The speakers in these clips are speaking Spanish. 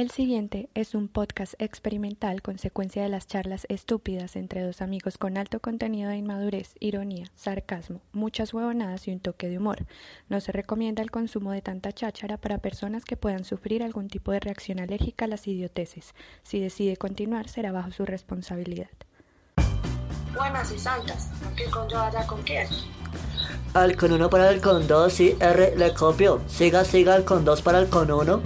El siguiente es un podcast experimental consecuencia de las charlas estúpidas entre dos amigos con alto contenido de inmadurez, ironía, sarcasmo, muchas huevonadas y un toque de humor. No se recomienda el consumo de tanta cháchara para personas que puedan sufrir algún tipo de reacción alérgica a las idioteces. Si decide continuar, será bajo su responsabilidad. Buenas y santas, ¿qué con yo allá con quién? Al con uno para el con dos, sí, R le copio. Siga, siga el con dos para el con uno.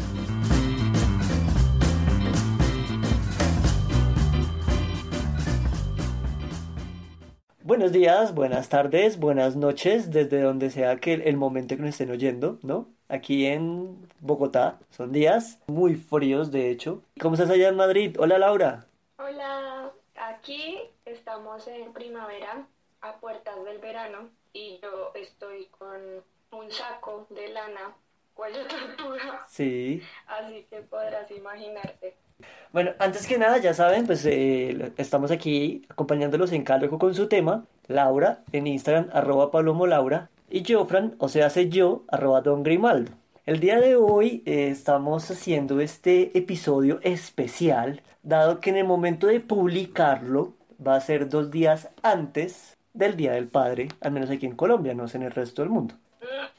Buenos días, buenas tardes, buenas noches, desde donde sea que el momento que nos estén oyendo, ¿no? Aquí en Bogotá son días muy fríos, de hecho. ¿Cómo estás allá en Madrid? Hola Laura. Hola, aquí estamos en primavera, a puertas del verano, y yo estoy con un saco de lana, cuello tortuga. Sí. Así que podrás imaginarte. Bueno, antes que nada, ya saben, pues eh, estamos aquí acompañándolos en cada con su tema. Laura en Instagram, arroba Palomo Laura. Y Jofran, o sea, hace yo, arroba Don Grimaldo. El día de hoy eh, estamos haciendo este episodio especial, dado que en el momento de publicarlo va a ser dos días antes del Día del Padre, al menos aquí en Colombia, no sé en el resto del mundo.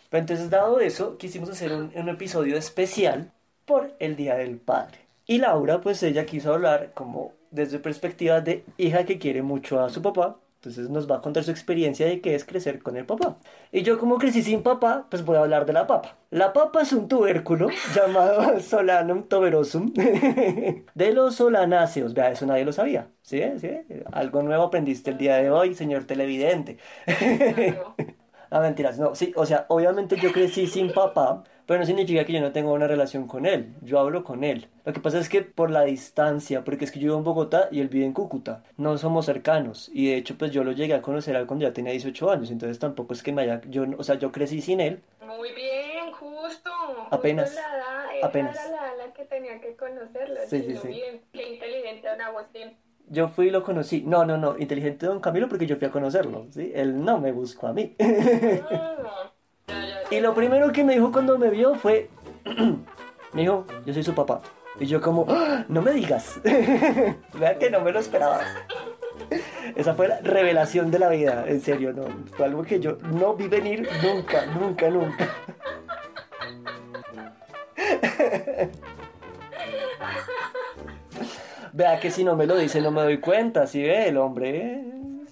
Pero entonces, dado eso, quisimos hacer un episodio especial por el Día del Padre. Y Laura, pues ella quiso hablar como desde perspectiva de hija que quiere mucho a su papá. Entonces nos va a contar su experiencia de qué es crecer con el papá. Y yo como crecí sin papá, pues voy a hablar de la papa. La papa es un tubérculo llamado Solanum tuberosum de los solanáceos. Vea, eso nadie lo sabía. ¿Sí? ¿Sí? Algo nuevo aprendiste el día de hoy, señor televidente. ah, mentiras. No, sí, o sea, obviamente yo crecí sin papá, pero no significa que yo no tenga una relación con él. Yo hablo con él. Lo que pasa es que por la distancia, porque es que yo vivo en Bogotá y él vive en Cúcuta, no somos cercanos. Y de hecho, pues yo lo llegué a conocer a cuando ya tenía 18 años. Entonces tampoco es que me haya. Yo, o sea, yo crecí sin él. Muy bien, justo. Apenas. Justo la edad, apenas. era la, edad la que tenía que conocerlo. Sí, sí, sí. Bien, qué inteligente don Agustín. Yo fui y lo conocí. No, no, no. Inteligente don Camilo porque yo fui a conocerlo. ¿sí? Él no me buscó a mí. Y lo primero que me dijo cuando me vio fue. me dijo, yo soy su papá. Y yo como, "Ah, no me digas. Vea que no me lo esperaba. Esa fue la revelación de la vida, en serio, no. Fue algo que yo no vi venir nunca, nunca, nunca. Vea que si no me lo dice no me doy cuenta, si ve, el hombre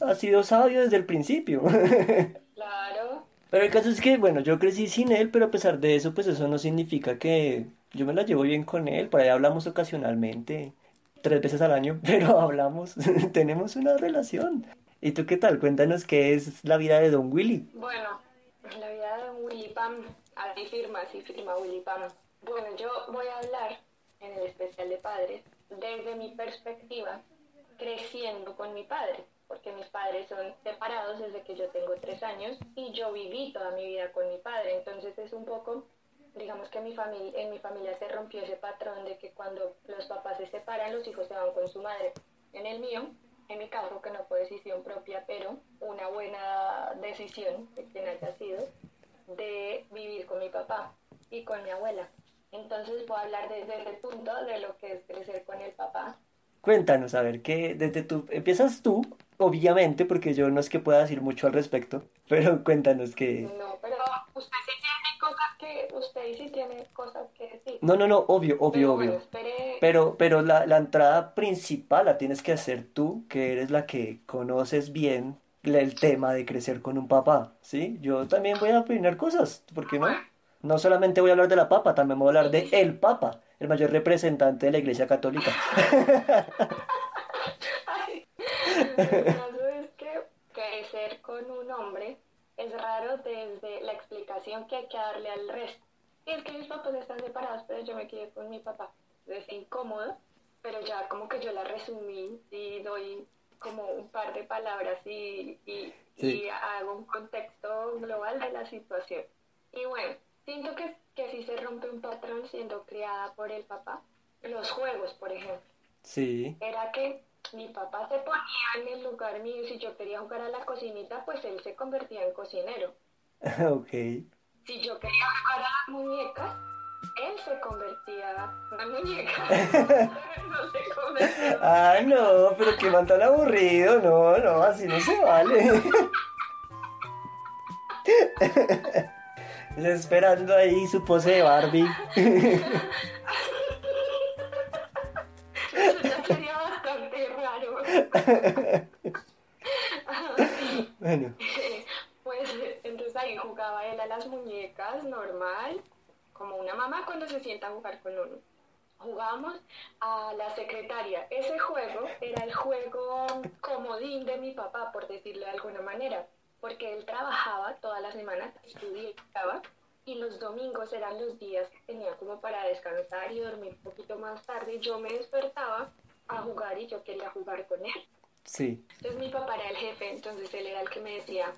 ha sido sabio desde el principio. Pero el caso es que, bueno, yo crecí sin él, pero a pesar de eso, pues eso no significa que yo me la llevo bien con él. Por ahí hablamos ocasionalmente, tres veces al año, pero hablamos, tenemos una relación. ¿Y tú qué tal? Cuéntanos qué es la vida de Don Willy. Bueno, la vida de un Willy Pam, ahí firma, sí firma Willy Pam. Bueno, yo voy a hablar en el especial de padres desde mi perspectiva, creciendo con mi padre, porque mis padres son separados desde que yo tengo tres años y yo viví toda mi vida con mi padre, entonces es un poco, digamos que mi familia, en mi familia se rompió ese patrón de que cuando los papás se separan, los hijos se van con su madre. En el mío, en mi caso, que no fue decisión propia, pero una buena decisión, de quien haya sido, de vivir con mi papá y con mi abuela. Entonces puedo hablar desde ese punto de lo que es crecer con el papá. Cuéntanos, a ver, que desde tú, empiezas tú, obviamente, porque yo no es que pueda decir mucho al respecto, pero cuéntanos que... No, pero usted sí tiene cosas que, usted sí tiene cosas que decir. No, no, no, obvio, obvio, Pero bueno, obvio. espere, Pero, pero la, la entrada principal la tienes que hacer tú, que eres la que conoces bien el tema de crecer con un papá, ¿sí? Yo también voy a opinar cosas, ¿por qué no? No solamente voy a hablar de la papa, también voy a hablar de el papa, el mayor representante de la Iglesia Católica. El caso es que crecer con un hombre es raro desde la explicación que hay que darle al resto. Y es que mis papás están separados, pero yo me quedé con mi papá. Es incómodo, pero ya como que yo la resumí y doy como un par de palabras y, y, Sí. y hago un contexto global de la situación. Y bueno, siento que, que sí se rompe un patrón siendo criada por el papá. Los juegos, por ejemplo Sí, era que mi papá se ponía en el lugar mío y si yo quería jugar a la cocinita, pues él se convertía en cocinero. ok. Si yo quería jugar a las muñecas, él se convertía en muñeca. no se convertía. Ah, no, pero qué man tan aburrido, no, no, así no se vale. Esperando ahí su pose de Barbie. Bueno, Pues entonces ahí jugaba él a las muñecas normal, como una mamá cuando se sienta a jugar con uno. Jugábamos a la secretaria. Ese juego era el juego comodín de mi papá, por decirlo de alguna manera, porque él trabajaba todas las semanas, estudiaba, y los domingos eran los días que tenía como para descansar y dormir un poquito más tarde. Yo me despertaba a jugar y yo quería jugar con él. sí. Entonces mi papá era el jefe, entonces él era el que me decía,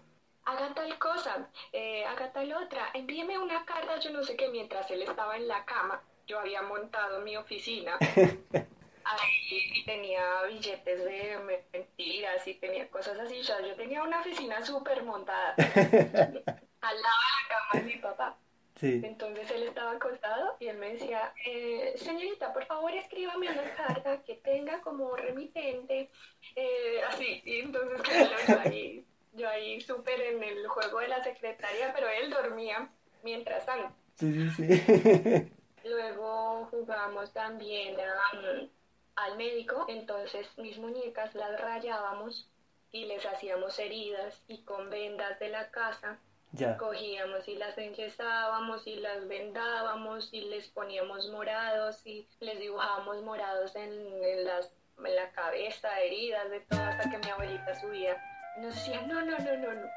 haga tal cosa, eh, haga tal otra, envíeme una carta, yo no sé qué, mientras él estaba en la cama, yo había montado mi oficina. Ahí tenía billetes de mentiras y tenía cosas así, o sea, yo tenía una oficina súper montada al lado de la cama de mi papá. Sí. Entonces él estaba acostado y él me decía, eh, señorita, por favor escríbame una carta que tenga como remitente, eh, así. Y entonces claro, yo ahí, yo ahí súper en el juego de la secretaria, pero él dormía mientras tanto. Sí, sí, sí. Luego jugamos también um, al médico, entonces mis muñecas las rayábamos y les hacíamos heridas y con vendas de la casa Ya. cogíamos y las enyesábamos y las vendábamos y les poníamos morados y les dibujábamos morados en, en las, en la cabeza, heridas, de todo, hasta que mi abuelita subía. Nos decía, no, no, no, no, no,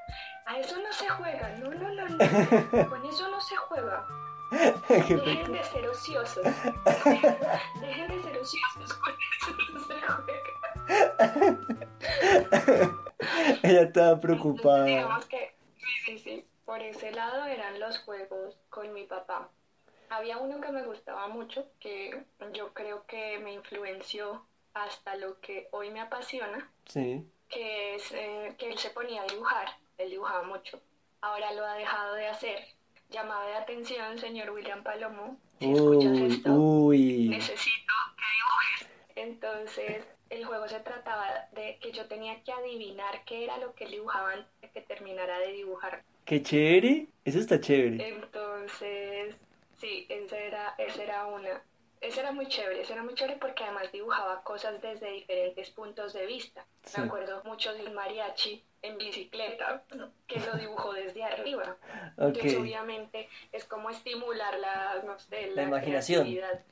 a eso no se juega, no, no, no, no, con eso no se juega. Dejen de ser ociosos. Dejen de ser ociosos, con eso no se juega. Ella estaba Entonces, preocupada. digamos que, sí, sí, sí, por ese lado eran los juegos con mi papá. Había uno que me gustaba mucho, que yo creo que me influenció hasta lo que hoy me apasiona, Sí. que es eh, que él se ponía a dibujar, él dibujaba mucho. Ahora lo ha dejado de hacer. Llamada de atención, señor William Palomo, si escuchas esto, uy. necesito que dibujes. Entonces, el juego se trataba de que yo tenía que adivinar qué era lo que él dibujaba antes de que terminara de dibujar. Qué chévere. Eso está chévere. Entonces, sí, esa era, esa era una. Ese era muy chévere, ese era muy chévere porque además dibujaba cosas desde diferentes puntos de vista. Sí. Me acuerdo mucho del mariachi en bicicleta, que lo dibujó desde arriba. Entonces, Ok. obviamente, es como estimular la, no sé, La imaginación. creatividad.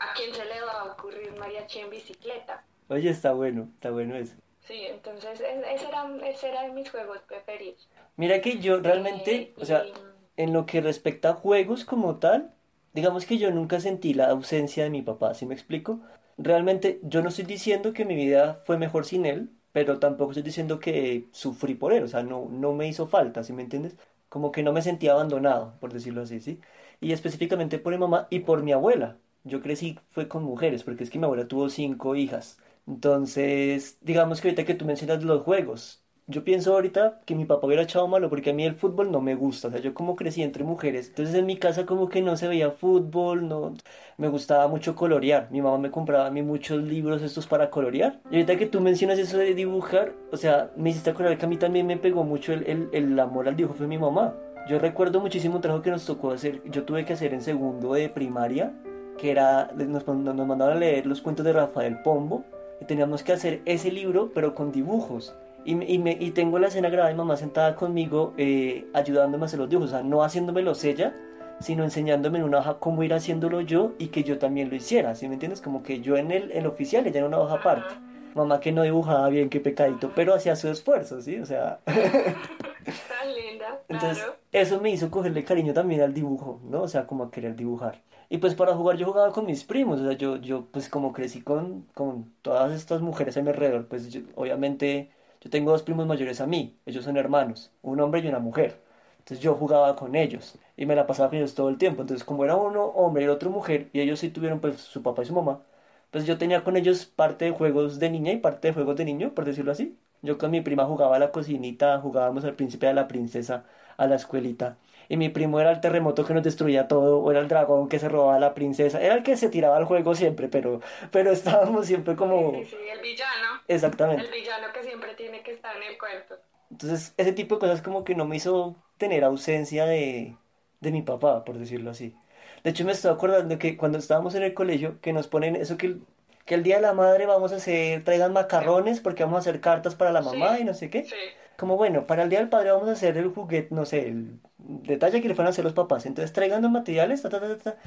¿A quién se le va a ocurrir un mariachi en bicicleta? Oye, está bueno, está bueno eso. Sí, entonces ese era, ese era de mis juegos preferidos. Mira que yo realmente, Eh, o sea, y- en lo que respecta a juegos como tal, digamos que yo nunca sentí la ausencia de mi papá, ¿sí me explico? Realmente yo no estoy diciendo que mi vida fue mejor sin él, pero tampoco estoy diciendo que sufrí por él, o sea, no, no me hizo falta, ¿sí me entiendes? Como que no me sentía abandonado, por decirlo así, ¿sí? Y específicamente por mi mamá y por mi abuela. Yo crecí fue con mujeres, porque es que mi abuela tuvo cinco hijas. Entonces, digamos que ahorita que tú mencionas los juegos, yo pienso ahorita que mi papá hubiera echado malo porque a mí el fútbol no me gusta, o sea, yo como crecí entre mujeres, entonces en mi casa como que no se veía fútbol, no, me gustaba mucho colorear, mi mamá me compraba a mí muchos libros estos para colorear, y ahorita que tú mencionas eso de dibujar, o sea, me hiciste acordar que a mí también me pegó mucho el, el, el amor al dibujo, fue mi mamá, yo recuerdo muchísimo un trabajo que nos tocó hacer, yo tuve que hacer en segundo de primaria, que era, nos, nos mandaban a leer los cuentos de Rafael Pombo, y teníamos que hacer ese libro, pero con dibujos. Y, y, me- y tengo la escena grabada de mamá sentada conmigo, eh, ayudándome a hacer los dibujos, o sea, no haciéndomelos ella, sino enseñándome en una hoja cómo ir haciéndolo yo y que yo también lo hiciera, ¿sí me entiendes? Como que yo en el, el oficial, ella en una hoja aparte. Mamá que no dibujaba bien, qué pecadito, pero hacía su esfuerzo, ¿sí? O sea, Tan linda, entonces claro. eso me hizo cogerle cariño también al dibujo, ¿no? O sea, como a querer dibujar. Y pues para jugar yo jugaba con mis primos, o sea, yo, yo pues como crecí con, con todas estas mujeres a mi alrededor, pues yo- obviamente yo tengo dos primos mayores a mí, ellos son hermanos, un hombre y una mujer. Entonces yo jugaba con ellos y me la pasaba con ellos todo el tiempo. Entonces como era uno hombre y el otro mujer y ellos sí tuvieron pues su papá y su mamá, pues yo tenía con ellos parte de juegos de niña y parte de juegos de niño, por decirlo así. Yo con mi prima jugaba a la cocinita, jugábamos al príncipe y a la princesa, a la escuelita. y mi primo era el terremoto que nos destruía todo, o era el dragón que se robaba a la princesa, era el que se tiraba al juego siempre, pero, pero estábamos siempre como... Sí, sí, el villano. Exactamente. El villano que siempre tiene que estar en el cuento. Entonces, ese tipo de cosas como que no me hizo tener ausencia de, de mi papá, por decirlo así. De hecho, me estoy acordando que cuando estábamos en el colegio, que nos ponen eso que el, que el Día de la Madre vamos a hacer, traigan macarrones porque vamos a hacer cartas para la mamá Sí, y no sé qué. sí. Como bueno, para el Día del Padre vamos a hacer el juguete, no sé, el detalle que le fueran a hacer los papás. Entonces traigan los materiales, ta, ta, ta, ta.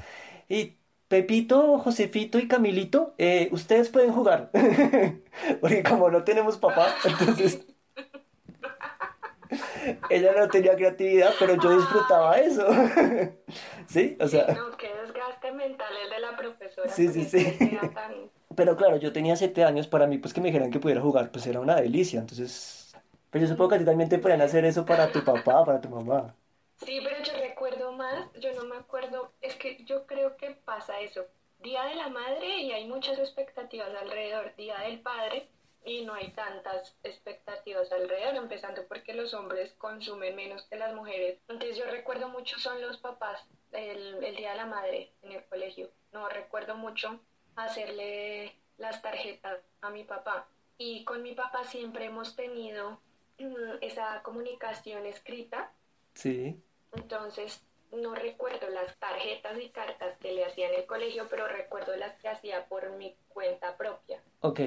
Y Pepito, Josefito y Camilito, eh, ustedes pueden jugar. Porque como no tenemos papá, entonces ella no tenía creatividad, pero yo disfrutaba eso. ¿Sí? O sea, No, qué desgaste mental el de la profesora. Sí, sí, sí. tan- pero claro, yo tenía siete años, para mí pues que me dijeran que pudiera jugar, pues era una delicia. Entonces, pero yo supongo que a ti también te podían hacer eso para tu papá, para tu mamá. Sí, pero yo recuerdo más, yo no me acuerdo, es que yo creo que pasa eso. Día de la madre y hay muchas expectativas alrededor. Día del padre y no hay tantas expectativas alrededor, empezando porque los hombres consumen menos que las mujeres. Entonces yo recuerdo mucho son los papás, el, el Día de la Madre en el colegio. No recuerdo mucho hacerle las tarjetas a mi papá. Y con mi papá siempre hemos tenido mm, esa comunicación escrita Sí. entonces, no recuerdo las tarjetas y cartas que le hacía en el colegio, pero recuerdo las que hacía por mi cuenta propia. Ok.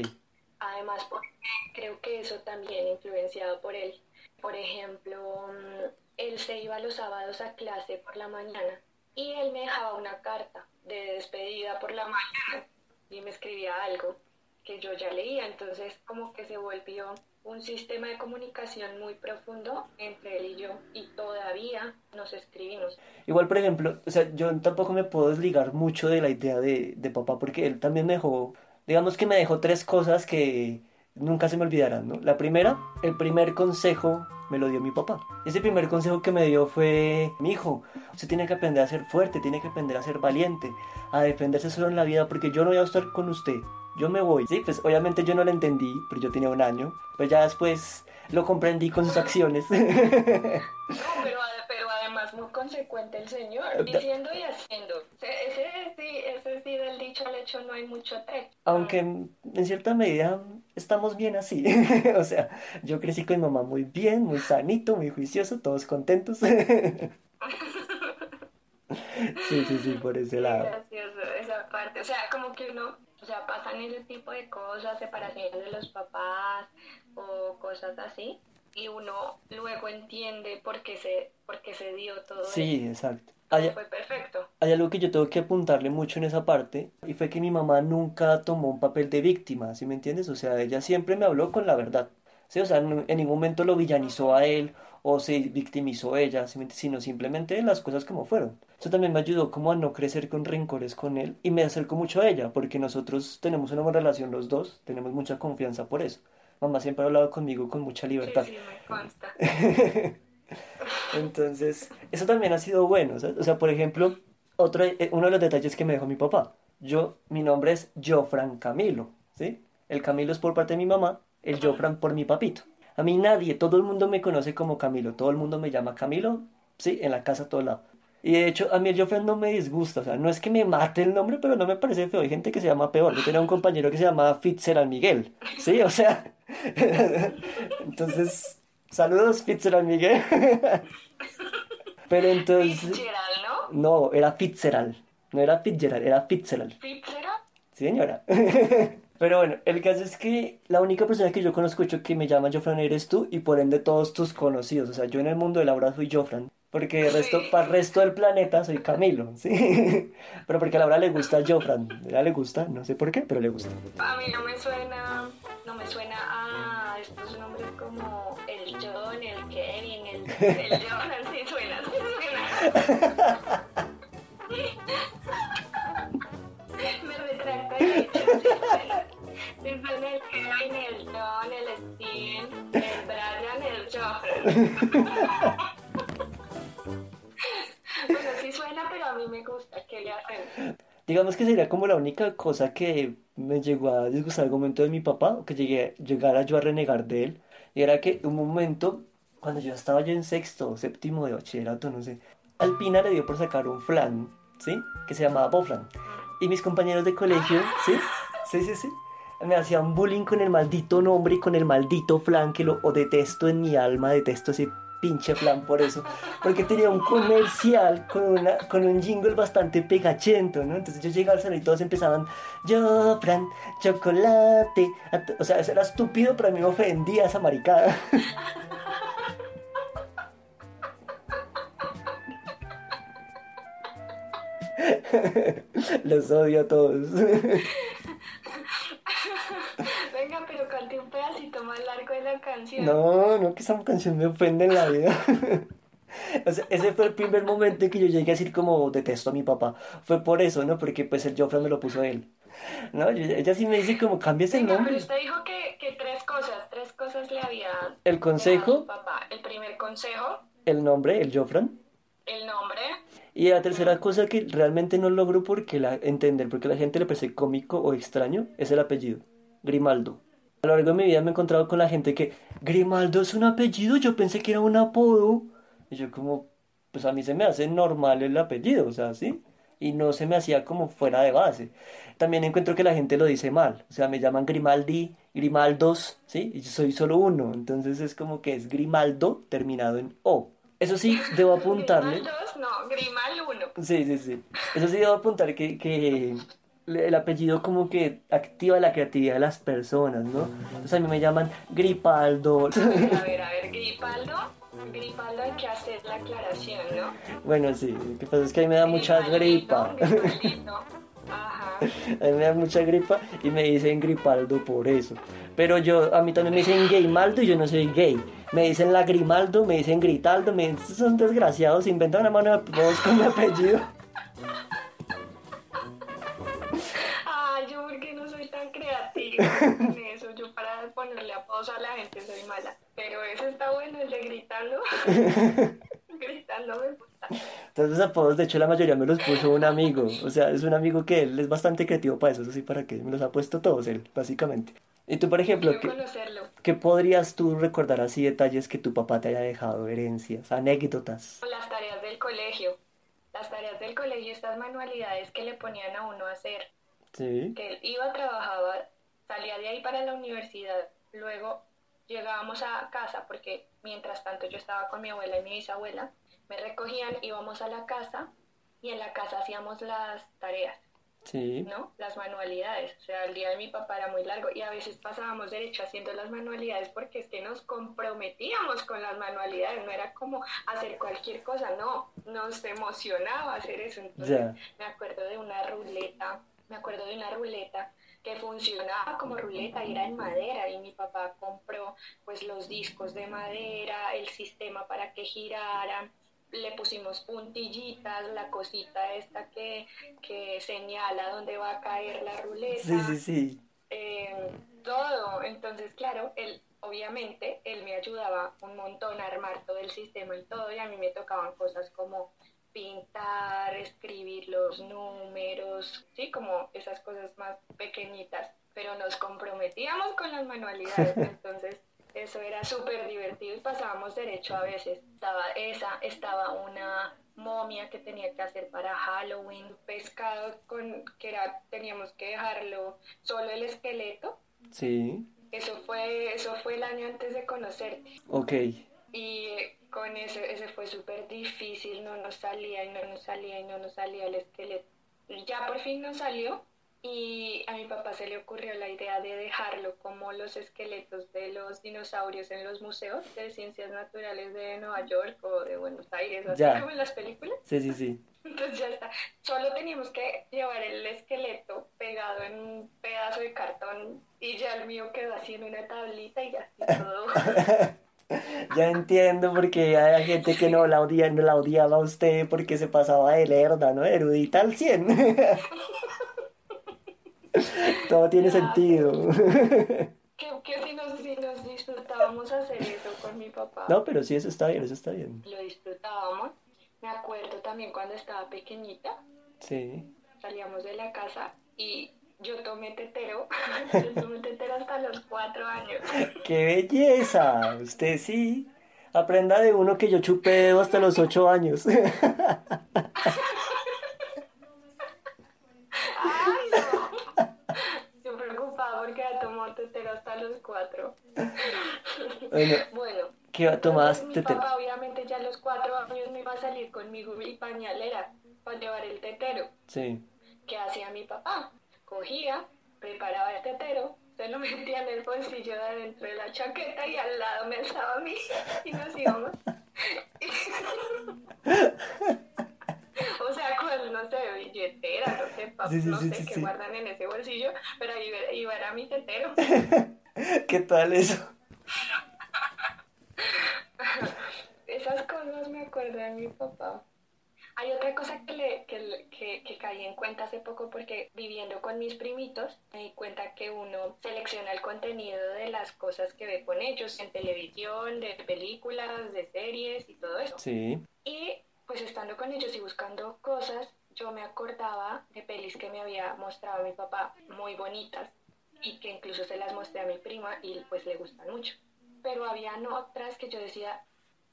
Además, porque creo que eso también influenciado por él. Por ejemplo, mm, él se iba los sábados a clase por la mañana y él me dejaba una carta de despedida por la mañana y me escribía algo que yo ya leía. Entonces, como que se volvió un sistema de comunicación muy profundo entre él y yo y todavía nos escribimos. Igual, por ejemplo, o sea, yo tampoco me puedo desligar mucho de la idea de, de papá porque él también me dejó, digamos que me dejó tres cosas que nunca se me olvidarán, ¿no? La primera, el primer consejo me lo dio mi papá. Ese primer consejo que me dio fue, mi hijo, usted tiene que aprender a ser fuerte, tiene que aprender a ser valiente, a defenderse solo en la vida porque yo no voy a estar con usted, yo me voy. Sí, pues obviamente yo no lo entendí, pero yo tenía un año, pues ya después lo comprendí con sus acciones. muy consecuente el señor, diciendo y haciendo. Ese, sí, ese sí del dicho al hecho no hay mucho trecho. Aunque en cierta medida estamos bien así. O sea, yo crecí con mi mamá muy bien, muy sanito, muy juicioso, todos contentos. Sí, sí, sí, por ese lado. gracioso esa parte. O sea, como que uno, o sea, pasan ese tipo de cosas, separaciones de los papás o cosas así, y uno luego entiende por qué se, por qué se dio todo eso. Sí, exacto. Hay, Fue perfecto. hay algo que yo tengo que apuntarle mucho en esa parte, y fue que mi mamá nunca tomó un papel de víctima, ¿sí me entiendes? O sea, ella siempre me habló con la verdad. Sí, o sea, en en ningún momento lo villanizó a él o se victimizó ella, sino simplemente las cosas como fueron. Eso también me ayudó como a no crecer con rencores con él y me acercó mucho a ella, porque nosotros tenemos una buena relación los dos, tenemos mucha confianza por eso. Mamá siempre ha hablado conmigo con mucha libertad. sí, me consta. Entonces, eso también ha sido bueno, ¿sabes? O sea, por ejemplo, otro, eh, uno de los detalles que me dejó mi papá. Yo, mi nombre es Jofran Camilo, ¿sí? El Camilo es por parte de mi mamá, el Jofran por mi papito. A mí nadie, todo el mundo me conoce como Camilo, todo el mundo me llama Camilo, sí, en la casa a todo lado. Y de hecho, a mí el Jofran no me disgusta, o sea, no es que me mate el nombre, pero no me parece feo. Hay gente que se llama peor. Yo tenía un compañero que se llamaba Fitzgerald Miguel, ¿sí? O sea, entonces, saludos Fitzgerald Miguel. Pero entonces, Fitzgerald, ¿no? no, era Fitzgerald, no era Fitzgerald, era Fitzgerald. Fitzgerald. Sí, señora. Pero bueno, el caso es que la única persona que yo conozco que me llama Jofran eres tú y por ende todos tus conocidos. O sea, yo en el mundo de Laura soy Jofran. Porque el resto, Sí. para el resto del planeta soy Camilo, ¿sí? Pero porque a Laura le gusta Jofran. A ella le gusta, no sé por qué, pero le gusta. A mí no me suena, no me suena a estos nombres como el John, el Kevin, el, el Jonas, sí suena, sí suena. Me retracto y he dicho, sí suena. El Kevin, el John, el Steven, el Brian, el Johan. Digamos que sería como la única cosa que me llegó a disgustar al momento de mi papá, o que llegué, llegara yo a renegar de él, y era que un momento, cuando yo estaba yo en sexto séptimo de bachillerato, no sé, Alpina le dio por sacar un flan, ¿sí? Que se llamaba Boflan. Y mis compañeros de colegio, ¿sí? Sí, sí, sí. Me hacían bullying con el maldito nombre y con el maldito flan que lo o detesto en mi alma, detesto ese pinche flan por eso. Porque tenía un comercial con, una, con un jingle bastante pegachento, ¿no? Entonces yo llegaba al salón y todos empezaban, yo, flan, chocolate. O sea, eso era estúpido, pero a mí me ofendía esa maricada. Los odio a todos. Venga, pero cante un pedacito más largo de la canción. No, no, que esa canción me ofende en la vida. O sea, ese fue el primer momento en que yo llegué a decir como detesto a mi papá. Fue por eso, ¿no? Porque pues el Joffre me lo puso él. No, ella sí me dice como cambies el nombre. pero usted dijo que, que tres cosas, tres cosas le había El consejo, a papá. El primer consejo, el nombre, el Joffran. el nombre, Y la tercera cosa que realmente no logro porque la, entender, porque la gente le parece cómico o extraño, es el apellido. Grimaldo. A lo largo de mi vida me he encontrado con la gente que, Grimaldo es un apellido, yo pensé que era un apodo. Y yo como, pues a mí se me hace normal el apellido, o sea, ¿sí? Y no se me hacía como fuera de base. También encuentro que la gente lo dice mal, o sea, me llaman Grimaldi, Grimaldos, ¿sí? Y yo soy solo uno, entonces es como que es Grimaldo terminado en O. Eso sí, debo apuntarle. Grimal 2, no, Grimal 1. Sí, sí, sí. Eso sí debo apuntar que, que el apellido como que activa la creatividad de las personas, ¿no? Sea, a mí me llaman Gripaldo. A ver, a ver, Gripaldo. Gripaldo hay que hacer la aclaración, ¿no? Bueno, sí, lo que pasa es que a mí me da mucha gripa. Ajá. A mí me da mucha gripa y me dicen Gripaldo por eso. Pero yo, a mí también me dicen Gaymaldo y yo no soy gay. Me dicen Lagrimaldo, me dicen Gritaldo, me dicen, son desgraciados, inventan una mano de voz con mi apellido. eso. Yo para ponerle apodos a la gente soy mala. Pero eso está bueno, el de gritando. gritando me gusta. Entonces los apodos, de hecho, la mayoría me los puso un amigo. O sea, es un amigo que él es bastante creativo para eso, eso sí, para que me los ha puesto todos él, básicamente. Y tú, por ejemplo, ¿qué, qué podrías tú recordar así detalles que tu papá te haya dejado, herencias, anécdotas? Las tareas del colegio. Las tareas del colegio, estas manualidades que le ponían a uno a hacer. Sí. que él iba, trabajaba, salía de ahí para la universidad, luego llegábamos a casa porque mientras tanto yo estaba con mi abuela y mi bisabuela, me recogían, íbamos a la casa y en la casa hacíamos las tareas, Sí. ¿no? Las manualidades, o sea, el día de mi papá era muy largo y a veces pasábamos derecho haciendo las manualidades porque es que nos comprometíamos con las manualidades, no era como hacer cualquier cosa, no, nos emocionaba hacer eso, entonces me acuerdo de una ruleta, me acuerdo de una ruleta que funcionaba como ruleta y era en madera y mi papá compró pues los discos de madera, el sistema para que giraran, le pusimos puntillitas, la cosita esta que, que señala dónde va a caer la ruleta, Sí, sí, sí. eh, todo. Entonces, claro, él, obviamente, él me ayudaba un montón a armar todo el sistema y todo, y a mí me tocaban cosas como pintar, escribir los números, sí, como esas cosas más pequeñitas, pero nos comprometíamos con las manualidades, entonces eso era súper divertido y pasábamos derecho a veces. Estaba esa, estaba una momia que tenía que hacer para Halloween, pescado con que era teníamos que dejarlo solo el esqueleto. Sí. Eso fue eso fue el año antes de conocerte Ok. y con ese ese fue súper difícil, no nos salía y no nos salía y no nos salía el esqueleto. Ya por fin nos salió y a mi papá se le ocurrió la idea de dejarlo como los esqueletos de los dinosaurios en los museos de ciencias naturales de Nueva York o de Buenos Aires, así Ya. como en las películas. Sí, sí, sí. Entonces ya está. Solo teníamos que llevar el esqueleto pegado en un pedazo de cartón y ya el mío quedó así en una tablita y ya así todo. Ya entiendo porque hay gente que no la odia, no la odiaba a usted porque se pasaba de lerda, ¿no? Erudita al 100. Todo tiene sentido. que, que si, nos, si nos disfrutábamos hacer eso con mi papá. No, pero sí, eso está bien, eso está bien. Lo disfrutábamos. Me acuerdo también cuando estaba pequeñita, Sí. salíamos de la casa y yo tomé tetero. yo tomé tetero hasta los cuatro años. ¡Qué belleza! Usted sí. Aprenda de uno que yo chupé hasta los ocho años. ¡Ay, no! Estoy preocupada porque ha tomado tetero hasta los cuatro. Bueno, Bueno, ¿qué tomabas entonces mi tetero? papá obviamente ya a los cuatro años me iba a salir conmigo y pañalera para llevar el tetero. Sí. ¿Qué hacía mi papá? Cogía, preparaba el tetero, se lo metía en el bolsillo de adentro de la chaqueta y al lado me alzaba a mí y nos íbamos. o sea, con, no sé, billetera, no sé, pa- Sí, sí, no sí, sé qué guardan en ese bolsillo, pero ahí iba- iba era mi tetero. ¿Qué tal eso? Esas cosas me acuerdo de mi papá. Hay otra cosa que, le, que, que, que caí en cuenta hace poco porque viviendo con mis primitos me di cuenta que uno selecciona el contenido de las cosas que ve con ellos en televisión, de películas, de series y todo eso. Sí. Y pues estando con ellos y buscando cosas, yo me acordaba de pelis que me había mostrado mi papá muy bonitas y que incluso se las mostré a mi prima y pues le gustan mucho. Pero habían otras que yo decía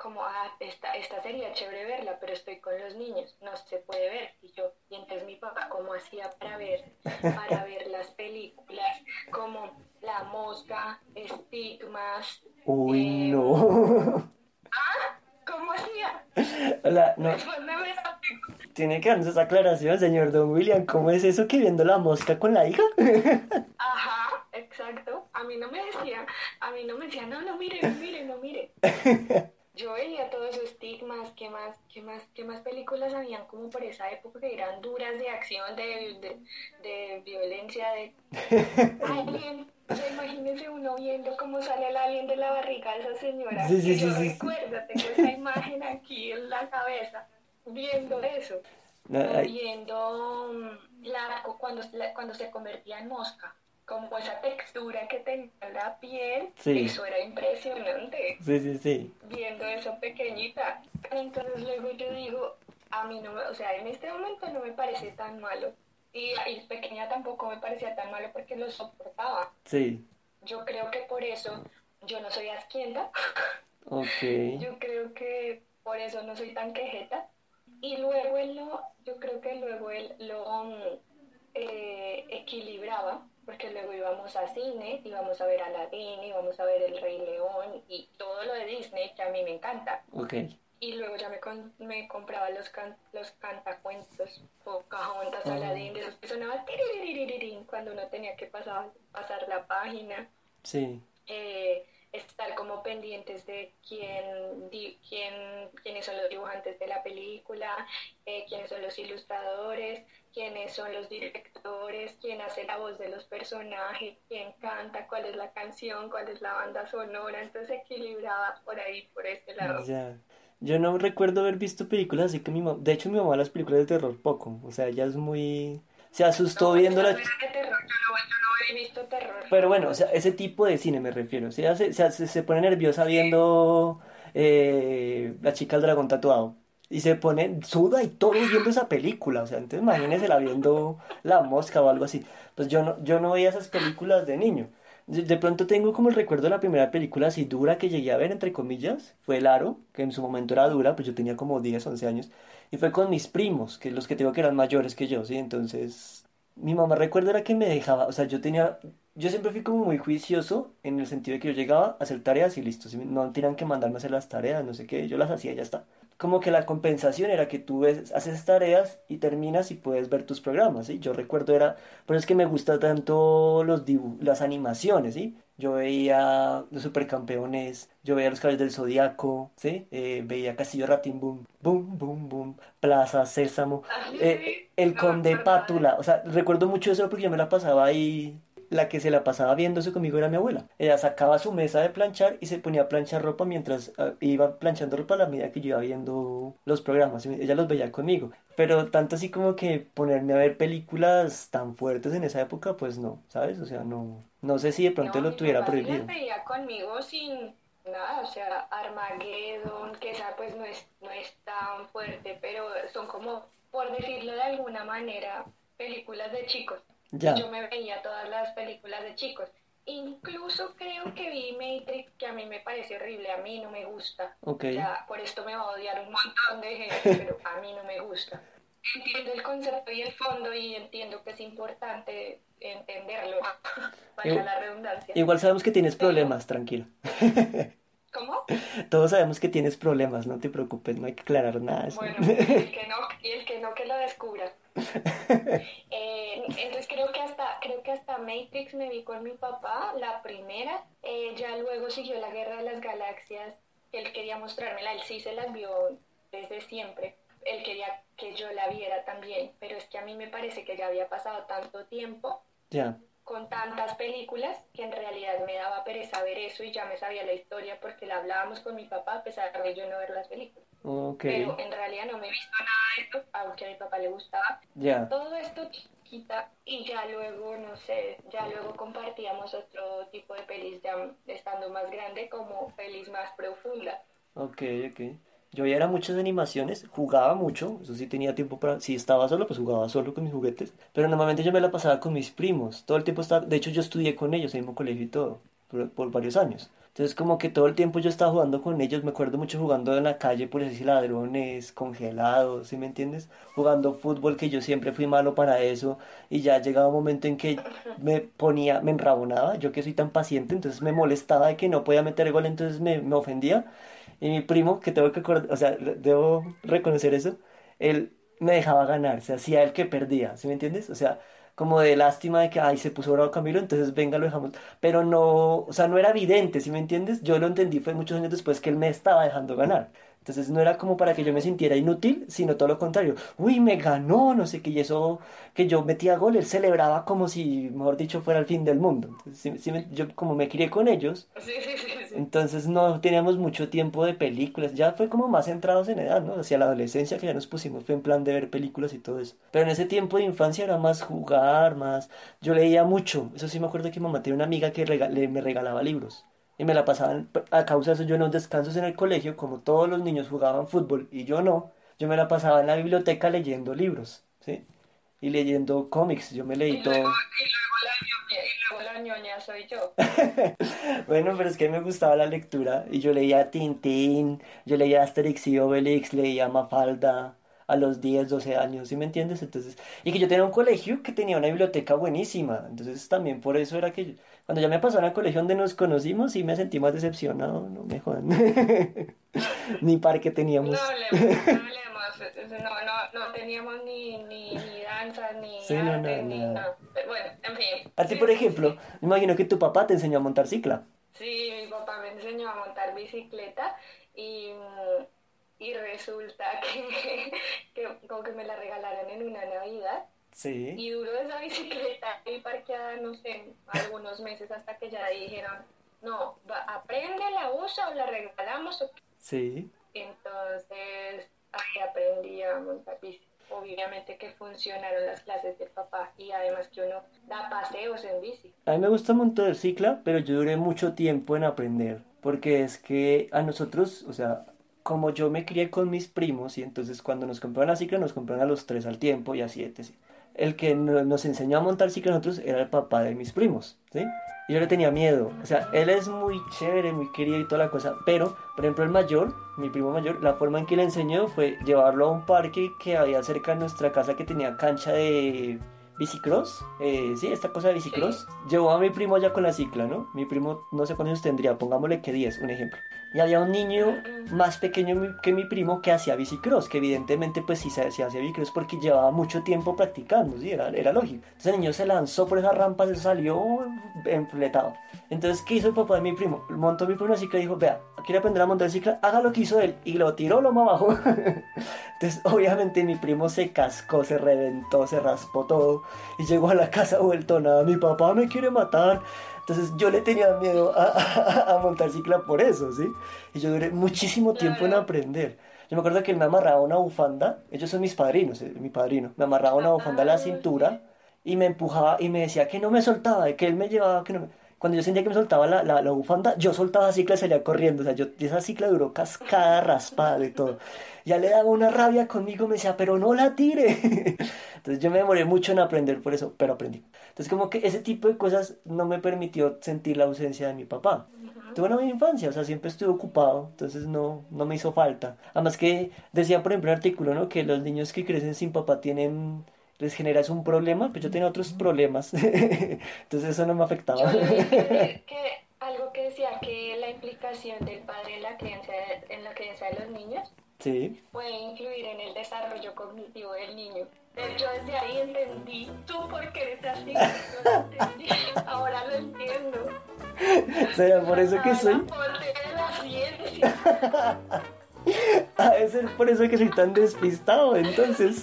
como, ah, esta, esta sería chévere verla, pero estoy con los niños, no se puede ver. Y yo, y entonces mi papá, ¿cómo hacía para ver, para ver las películas? Como La Mosca, Estigmas, Uy, Eh, no. ¿cómo hacía? Hola, no. Tiene que darnos esa aclaración, señor Don William. ¿Cómo es eso que viendo la mosca con la hija? Ajá, exacto. A mí no me decía, a mí no me decía, no, no mire, no mire, no mire. Yo veía todos esos estigmas, ¿qué más, qué más, qué más como por esa época que eran duras de acción, de, de, de violencia, de alien. O sea, imagínese uno viendo cómo sale el alien de la barriga de esa señora. Sí, sí, que sí, yo sí, sí. recuerdo, tengo esa imagen aquí en la cabeza, viendo eso. No, viendo mm, la, cuando, la- cuando se convertía en mosca, como esa textura que tenía la piel, Sí. eso era impresionante, Sí, sí, sí. viendo eso pequeñita. Entonces luego yo digo, a mí no me, o sea, en este momento no me parece tan malo. Y, y pequeña tampoco me parecía tan malo porque lo soportaba. Sí. Yo creo que por eso yo no soy asquienta. Ok. Yo creo que por eso no soy tan quejeta. Y luego él lo, yo creo que luego él lo mm, eh, equilibraba, porque luego íbamos a cine, íbamos a ver Aladdin, íbamos a ver El Rey León y todo lo de Disney que a mí me encanta. Ok. Y luego ya me, con- me compraba los, can- los cantacuentos, Pocahontas, Ah. Aladdin, de esos que sonaban cuando uno tenía que pasar, pasar la página Sí. eh, estar como pendientes de quién, di- quién, quiénes son los dibujantes de la película, eh, quiénes son los ilustradores, quiénes son los directores, quién hace la voz de los personajes, quién canta, cuál es la canción, cuál es la banda sonora, entonces equilibraba por ahí, por este lado. Ya. Yo no recuerdo haber visto películas así que mi mamá... De hecho, mi mamá las películas de terror poco. O sea, ella es muy... Se asustó No, viendo la... he visto terror. Pero bueno, o sea, ese tipo de cine me refiero. O sea, se, se, se- pone nerviosa viendo eh, La chica del dragón tatuado. Y se pone, suda y todo viendo esa película. O sea, entonces imagínensela viendo La Mosca o algo así. Pues yo no, yo no veía esas películas de niño. De, pronto tengo como el recuerdo de la primera película así dura que llegué a ver, entre comillas. Fue El Aro, que en su momento era dura, pues yo tenía como 10, 11 años. Y fue con mis primos, que los que tengo que eran mayores que yo, ¿sí? Entonces, mi mamá recuerdo era que me dejaba, o sea, yo tenía, yo siempre fui como muy juicioso en el sentido de que yo llegaba a hacer tareas y listo, no tenían que mandarme a hacer las tareas, no sé qué, yo las hacía y ya está. Como que la compensación era que tú ves- haces tareas y terminas y puedes ver tus programas, ¿sí? Yo recuerdo era, por eso es que me gusta tanto los dibu- las animaciones, ¿sí? Yo veía los supercampeones, yo veía los caballos del Zodiaco, ¿sí? Eh, veía Castillo Ratín, boom, boom, boom, boom, Plaza Sésamo, Así eh, el Conde Pátula, o sea, recuerdo mucho eso porque yo me la pasaba ahí, la que se la pasaba viendo eso conmigo era mi abuela. Ella sacaba su mesa de planchar y se ponía a planchar ropa mientras ah, iba planchando ropa a la medida que yo iba viendo los programas, ella los veía conmigo. Pero tanto así como que ponerme a ver películas tan fuertes en esa época, pues no, ¿sabes? O sea, no, no sé si de pronto No, lo mi tuviera papá sí prohibido. las veía conmigo sin nada, o sea, Armageddon, que esa pues no es, no es tan fuerte, pero son como, por decirlo de alguna manera, películas de chicos. Ya, Yo me veía todas las películas de chicos. Incluso creo que vi Matrix, que a mí me parece horrible, a mí no me gusta. Ok. O sea, por esto me va a odiar un montón de gente, pero a mí no me gusta. Entiendo el concepto y el fondo y entiendo que es importante entenderlo, para Igual- la redundancia. Igual sabemos que tienes problemas, tranquila. ¿Cómo? Todos sabemos que tienes problemas, no te preocupes, no hay que aclarar nada. Bueno, y el que no, y el que no que lo descubra. Eh, entonces creo que hasta creo que hasta Matrix me vi con mi papá, la primera. Eh, ya luego siguió la Guerra de las Galaxias. Él quería mostrármela, él sí se las vio desde siempre. Él quería que yo la viera también, pero es que a mí me parece que ya había pasado tanto tiempo Ya, con tantas películas que en realidad me daba pereza ver eso y ya me sabía la historia porque la hablábamos con mi papá a pesar de yo no ver las películas. ok, Pero en realidad no me he visto nada de esto, aunque a mi papá le gustaba. ya. Todo esto y ya luego, no sé, ya luego compartíamos otro tipo de pelis ya estando más grande como pelis más profundas. Ok, ok. Yo ya era muchas animaciones, jugaba mucho, eso sí tenía tiempo para... Si estaba solo, pues jugaba solo con mis juguetes, pero normalmente yo me la pasaba con mis primos, todo el tiempo estaba... De hecho, yo estudié con ellos en el mismo colegio y todo, por, varios años. Entonces, como que todo el tiempo yo estaba jugando con ellos, me acuerdo mucho jugando en la calle, por decir ladrones, congelados, ¿sí me entiendes? Jugando fútbol, que yo siempre fui malo para eso, y ya llegaba un momento en que me ponía, me enrabonaba, yo que soy tan paciente, entonces me molestaba de que no podía meter gol, entonces me, me ofendía. Y mi primo, que tengo que o sea, debo reconocer eso, él me dejaba ganar, se hacía el que perdía, ¿sí me entiendes? O sea, como de lástima de que, ay, se puso bravo Camilo, entonces venga, lo dejamos. Pero no, o sea, no era evidente, ¿sí me entiendes? Yo lo entendí, fue muchos años después que él me estaba dejando ganar. Entonces no era como para que yo me sintiera inútil, sino todo lo contrario. Uy, me ganó, no sé qué, y eso que yo metía gol, él celebraba como si, mejor dicho, fuera el fin del mundo. Entonces, me- yo como me crié con ellos, Sí, sí, sí, sí. entonces no teníamos mucho tiempo de películas, ya fue como más centrados en edad, ¿no? Hacia la adolescencia que ya nos pusimos, fue en plan de ver películas y todo eso. Pero en ese tiempo de infancia era más jugar, más... Yo leía mucho, eso sí me acuerdo que mi mamá tenía una amiga que rega- le- me regalaba libros. Y me la pasaban, a causa de eso yo en los descansos en el colegio, como todos los niños jugaban fútbol y yo no, yo me la pasaba en la biblioteca leyendo libros, ¿sí? Y leyendo cómics, yo me Y leí todo. luego, y luego la ñoña soy yo. Bueno, pero es que me gustaba la lectura y yo leía Tintín, yo leía Asterix y Obelix, leía Mafalda a los 10, 12 años, ¿sí me entiendes? Entonces, y que yo tenía un colegio que tenía una biblioteca buenísima, entonces también por eso era que yo- cuando ya me pasaron al colegio donde nos conocimos sí me sentí más decepcionado, no me jodan. Ni parque teníamos. No hablemos, no hablemos, no, no, no teníamos ni, ni, ni danza, ni Sí, no, arte, no, ni Bueno, en fin. A ti, por ejemplo, me imagino que tu papá te enseñó a montar cicla. Sí, mi papá me enseñó a montar bicicleta y, y resulta que, que como que me la regalaron en una Navidad Sí. y duró esa bicicleta ahí parqueada, no sé, algunos meses hasta que ya dijeron, no, va, aprende, la usa o la regalamos. o qué". Sí. Entonces ahí aprendí a montar bici. Obviamente que funcionaron las clases del papá y además que uno da paseos en bici. A mí me gusta montar cicla, pero yo duré mucho tiempo en aprender, porque es que a nosotros, o sea, como yo me crié con mis primos, y entonces cuando nos compraban la cicla, nos compraban a los tres al tiempo y a siete, ¿sí? El que no- nos enseñó a montar cicla a nosotros era el papá de mis primos, ¿sí? Y yo le tenía miedo, o sea, él es muy chévere, muy querido y toda la cosa, pero, por ejemplo, el mayor, mi primo mayor, la forma en que le enseñó fue llevarlo a un parque que había cerca de nuestra casa que tenía cancha de bicicross, eh, sí, esta cosa de bicicross. Llevó a mi primo allá con la cicla, ¿no? Mi primo, no sé cuántos tendría, pongámosle que 10, un ejemplo. Y había un niño más pequeño que mi primo que hacía bicicross, que evidentemente pues sí se se hacía bicicross porque llevaba mucho tiempo practicando, sí, era, era lógico. Entonces el niño se lanzó por esa rampa, se salió enfletado. Entonces, ¿qué hizo el papá de mi primo? Montó mi primo una cicla y dijo, vea, quiere aprender a montar cicla, haga lo que hizo él. Y lo tiró lo más abajo. Entonces, obviamente mi primo se cascó, se reventó, se raspó todo. Y llegó a la casa vuelto nada, mi papá me quiere matar. Entonces yo le tenía miedo a, a- a montar cicla por eso, ¿sí? Y yo duré muchísimo tiempo en aprender. Yo me acuerdo que él me amarraba una bufanda, ellos son mis padrinos, eh, mi padrino, me amarraba una bufanda a la Ah, cintura y me empujaba y me decía que no me soltaba, que él me llevaba, que no me... Cuando yo sentía que me soltaba la, la, la bufanda, yo soltaba la cicla y salía corriendo. O sea, yo, esa cicla duró cascada, raspada y todo. Ya le daba una rabia conmigo, me decía, pero no la tire. Entonces yo me demoré mucho en aprender por eso, pero aprendí. Entonces como que ese tipo de cosas no me permitió sentir la ausencia de mi papá. Tuve una buena infancia, o sea, siempre estuve ocupado, entonces no, no me hizo falta. Además que decía, por ejemplo, un artículo, ¿no? Que los niños que crecen sin papá tienen, les genera un problema, pero yo tenía otros problemas, entonces eso no me afectaba. que, algo que decía que la implicación del padre en la crianza, en la crianza de los niños Sí. puede influir en el desarrollo cognitivo del niño. Yo desde ahí entendí, tú porque eres así, lo entendí, ahora lo entiendo. ¿Será por eso que soy? aporte de la ciencia. Ah, es por eso que soy tan despistado, entonces.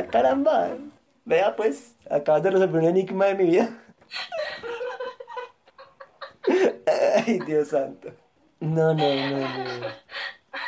Ah, caramba. Vea pues, acabas de resolver un enigma de mi vida. Ay, Dios santo. No, no, no, no.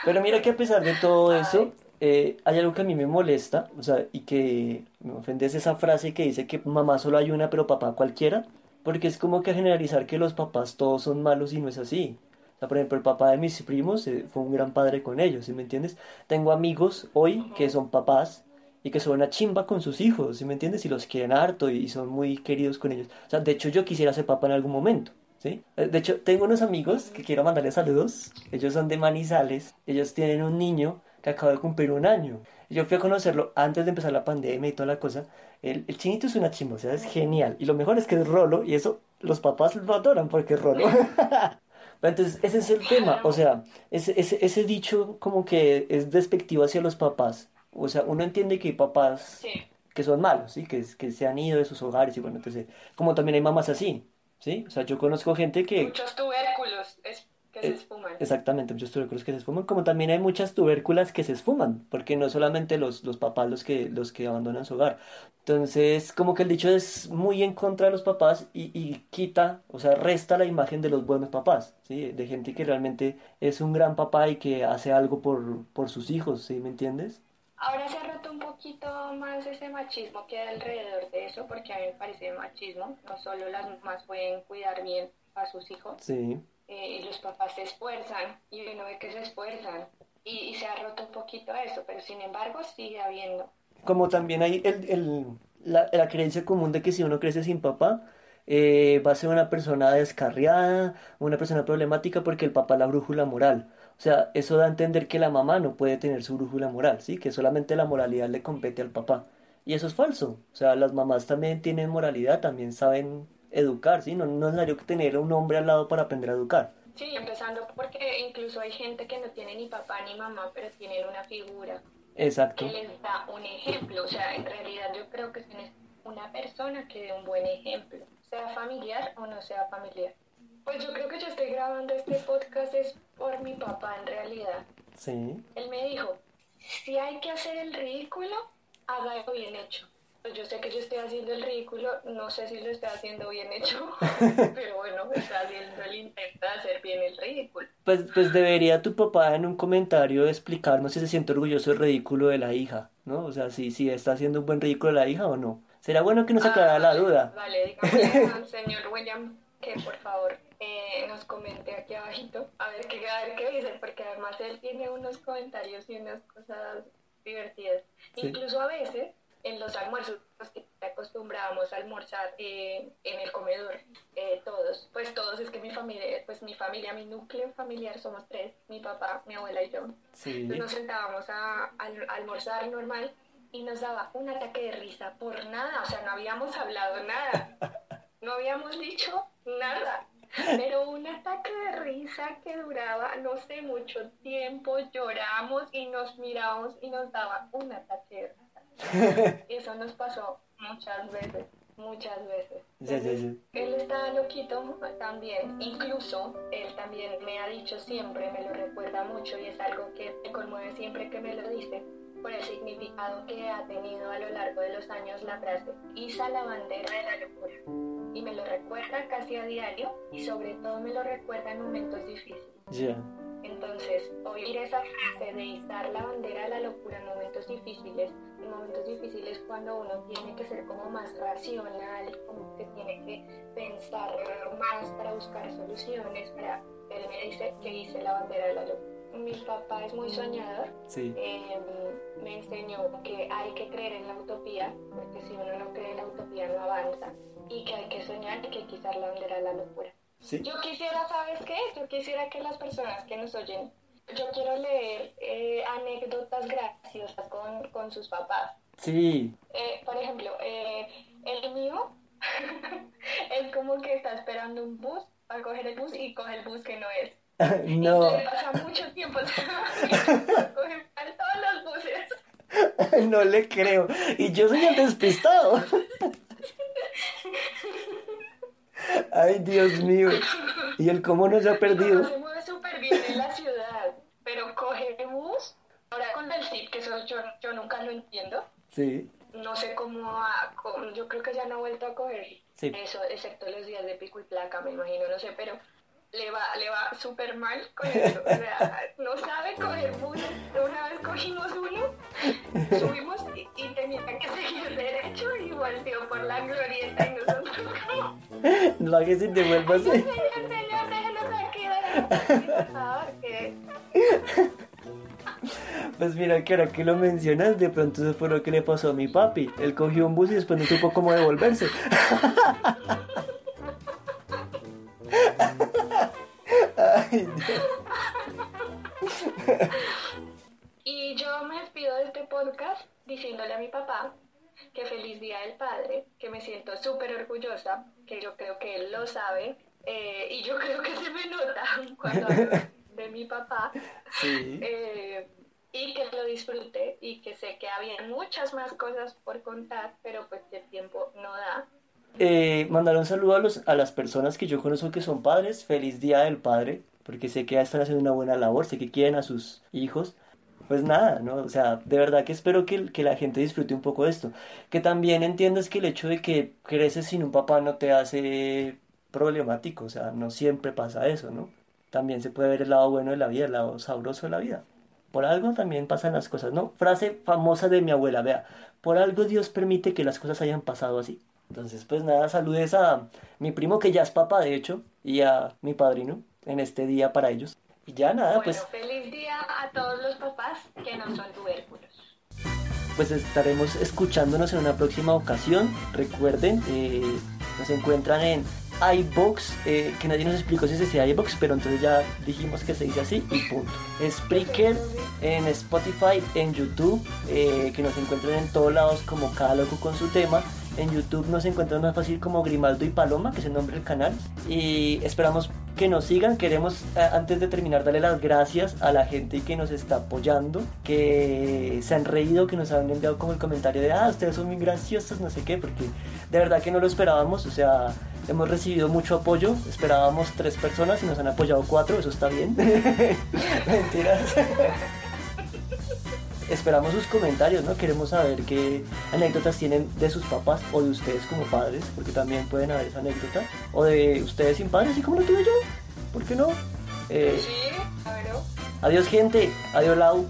Pero mira que a pesar de todo eso, eh, hay algo que a mí me molesta, o sea, y que me ofende es esa frase que dice que mamá solo hay una, pero papá cualquiera, porque es como que generalizar que los papás todos son malos y no es así. O sea, por ejemplo, el papá de mis primos eh, fue un gran padre con ellos, ¿sí me entiendes? Tengo amigos hoy que son papás y que son una chimba con sus hijos, ¿sí me entiendes? Y los quieren harto y son muy queridos con ellos. O sea, de hecho yo quisiera ser papá en algún momento, ¿sí? Eh, De hecho, tengo unos amigos que quiero mandarles saludos. Ellos son de Manizales. Ellos tienen un niño que acaba de cumplir un año. Yo fui a conocerlo antes de empezar la pandemia y toda la cosa. El, el chinito es una chimba, o sea, es genial. Y lo mejor es que es Rolo y eso los papás lo adoran porque es Rolo. Entonces, ese es el tema, o sea, ese, ese, ese dicho como que es despectivo hacia los papás. O sea, uno entiende que hay papás Sí. que son malos, ¿sí? Que, que se han ido de sus hogares y bueno, entonces, como también hay mamás así, ¿sí? O sea, yo conozco gente que... Muchos tubérculos es- que se Eh, esfuman. Exactamente, muchos tubérculos que se esfuman, como también hay muchas tubérculas que se esfuman, porque no solamente los, los papás los que, los que abandonan su hogar. Entonces, como que el dicho es muy en contra de los papás y, y quita, o sea, resta la imagen de los buenos papás, ¿sí? De gente que realmente es un gran papá y que hace algo por, por sus hijos, ¿sí? ¿Me entiendes? Ahora se ha roto un poquito más ese machismo que hay alrededor de eso, porque a mí me parece machismo. No solo las mamás pueden cuidar bien a sus hijos, Sí. eh, y los papás se esfuerzan, y uno ve que se esfuerzan, y, y se ha roto un poquito eso, pero sin embargo sigue habiendo. Como también hay el, el- la, la creencia común de que si uno crece sin papá, eh, va a ser una persona descarriada, una persona problemática porque el papá es la brújula moral. O sea, eso da a entender que la mamá no puede tener su brújula moral, ¿sí? Que solamente la moralidad le compete al papá. Y eso es falso. O sea, las mamás también tienen moralidad, también saben educar, ¿sí? No, no es necesario tener a un hombre al lado para aprender a educar. Sí, empezando porque incluso hay gente que no tiene ni papá ni mamá, pero tienen una figura Exacto. que les da un ejemplo. O sea, en realidad yo creo que necesita una persona que dé un buen ejemplo, sea familiar o no sea familiar. Pues yo creo que yo estoy grabando este podcast es por mi papá en realidad. Sí. Él me dijo, si hay que hacer el ridículo, hágalo bien hecho. Pues yo sé que yo estoy haciendo el ridículo, no sé si lo estoy haciendo bien hecho, pero bueno, está haciendo el intento de hacer bien el ridículo. Pues, pues debería tu papá en un comentario explicarnos si se siente orgulloso del ridículo de la hija, ¿no? O sea, si, si está haciendo un buen ridículo de la hija o no. Será bueno que nos aclarara la duda. Vale, dígame al señor William que por favor eh, nos comente aquí abajito, a ver qué, a ver qué dice, porque además él tiene unos comentarios y unas cosas divertidas. Sí. Incluso a veces en los almuerzos que acostumbrábamos a almorzar eh, en el comedor, eh, todos, pues todos, es que mi familia, pues mi familia, mi núcleo familiar somos tres, mi papá, mi abuela y yo. Sí. Entonces nos sentábamos a, a- a almorzar normal y nos daba un ataque de risa por nada, o sea, no habíamos hablado nada, no habíamos dicho nada, pero un ataque de risa que duraba, no sé, mucho tiempo, lloramos y nos mirábamos y nos daba un ataque de risa. Y eso nos pasó muchas veces, muchas veces. Él está loquito también, incluso él también me ha dicho siempre, me lo recuerda mucho y es algo que me conmueve siempre que me lo dice, por el significado que ha tenido a lo largo de los años la frase, Isa la bandera de la locura. Y me lo recuerda casi a diario y sobre todo me lo recuerda en momentos difíciles. Ya. Entonces, oír esa frase de izar la bandera de la locura en momentos difíciles, en momentos difíciles cuando uno tiene que ser como más racional, como que tiene que pensar más para buscar soluciones, para, él me dice que hice la bandera de la locura. mi papá es muy soñador. Sí. Em, me enseñó que hay que creer en la utopía, porque si uno no cree en la utopía no avanza, y que hay que soñar y que quizás la bandera de la locura. Sí. Yo quisiera, ¿sabes qué? Yo quisiera que las personas que nos oyen, yo quiero leer eh, anécdotas graciosas con, con sus papás. Sí. Eh, por ejemplo, eh, el mío es como que está esperando un bus para coger el bus y coge el bus que no es. No, Y le pasa mucho tiempo, coge para todos los. no le creo. Y yo soy el despistado. Ay, Dios mío. ¿Y el cómo nos ha No perdido? se mueve súper bien en la ciudad, pero coge bus. Ahora con el zip, que eso yo, yo nunca lo entiendo. Sí. No sé cómo, cómo- yo creo que ya no ha vuelto a coger Sí. eso, excepto los días de pico y placa, me imagino, no sé, pero le va, le va súper mal con eso. O sea, no sabe coger bus. Una vez cogimos uno, subimos y, y tenía que seguir derecho y volteó por la glorieta y nosotros como, No hagas y devuélvase. señor, señor, déjenos aquí, déjenos que... Pues mira que ahora que lo mencionas, de pronto eso fue lo que le pasó a mi papi. Él cogió un bus y después no supo cómo devolverse. Y yo me despido de este podcast diciéndole a mi papá que feliz día del padre, que me siento súper orgullosa, que yo creo que él lo sabe, eh, y yo creo que se me nota cuando hablo de mi papá, Sí. eh, y que lo disfrute, y que sé que había muchas más cosas por contar, pero pues que el tiempo no da. Eh, mandar un saludo a, los, a las personas que yo conozco que son padres. Feliz Día del Padre, porque sé que están haciendo una buena labor, sé que quieren a sus hijos. Pues nada, ¿no? O sea, de verdad que espero que, que la gente disfrute un poco de esto. Que también entiendas que el hecho de que creces sin un papá no te hace problemático, o sea, no siempre pasa eso, ¿no? También se puede ver el lado bueno de la vida, el lado sabroso de la vida. Por algo también pasan las cosas, ¿no? Frase famosa de mi abuela, vea, por algo Dios permite que las cosas hayan pasado así. Entonces, pues nada, saludes a mi primo que ya es papá, de hecho, y a mi padrino en este día para ellos. Y ya nada, Bueno, pues, feliz día a todos los papás que no son tubérculos. pues estaremos escuchándonos en una próxima ocasión. Recuerden, eh, nos encuentran en iBox, eh, que nadie nos explicó si se decía iBox, pero entonces ya dijimos que se dice así y punto. Spreaker, en Spotify, en YouTube, eh, que nos encuentran en todos lados como cada loco con su tema. En YouTube nos encuentran más fácil como Grimaldo y Paloma, que es el nombre del canal. Y esperamos que nos sigan. Queremos, eh, antes de terminar, darle las gracias a la gente que nos está apoyando, que se han reído, que nos han enviado como el comentario de, ah, ustedes son muy graciosos, no sé qué, porque de verdad que no lo esperábamos. O sea, hemos recibido mucho apoyo. Esperábamos tres personas y nos han apoyado cuatro, eso está bien. Mentiras. Esperamos sus comentarios, ¿no? Queremos saber qué anécdotas tienen de sus papás o de ustedes como padres, porque también pueden haber esa anécdota. O de ustedes sin padres, así como lo tuve yo. ¿Por qué no? Eh, Sí, claro. adiós gente, adiós Lau.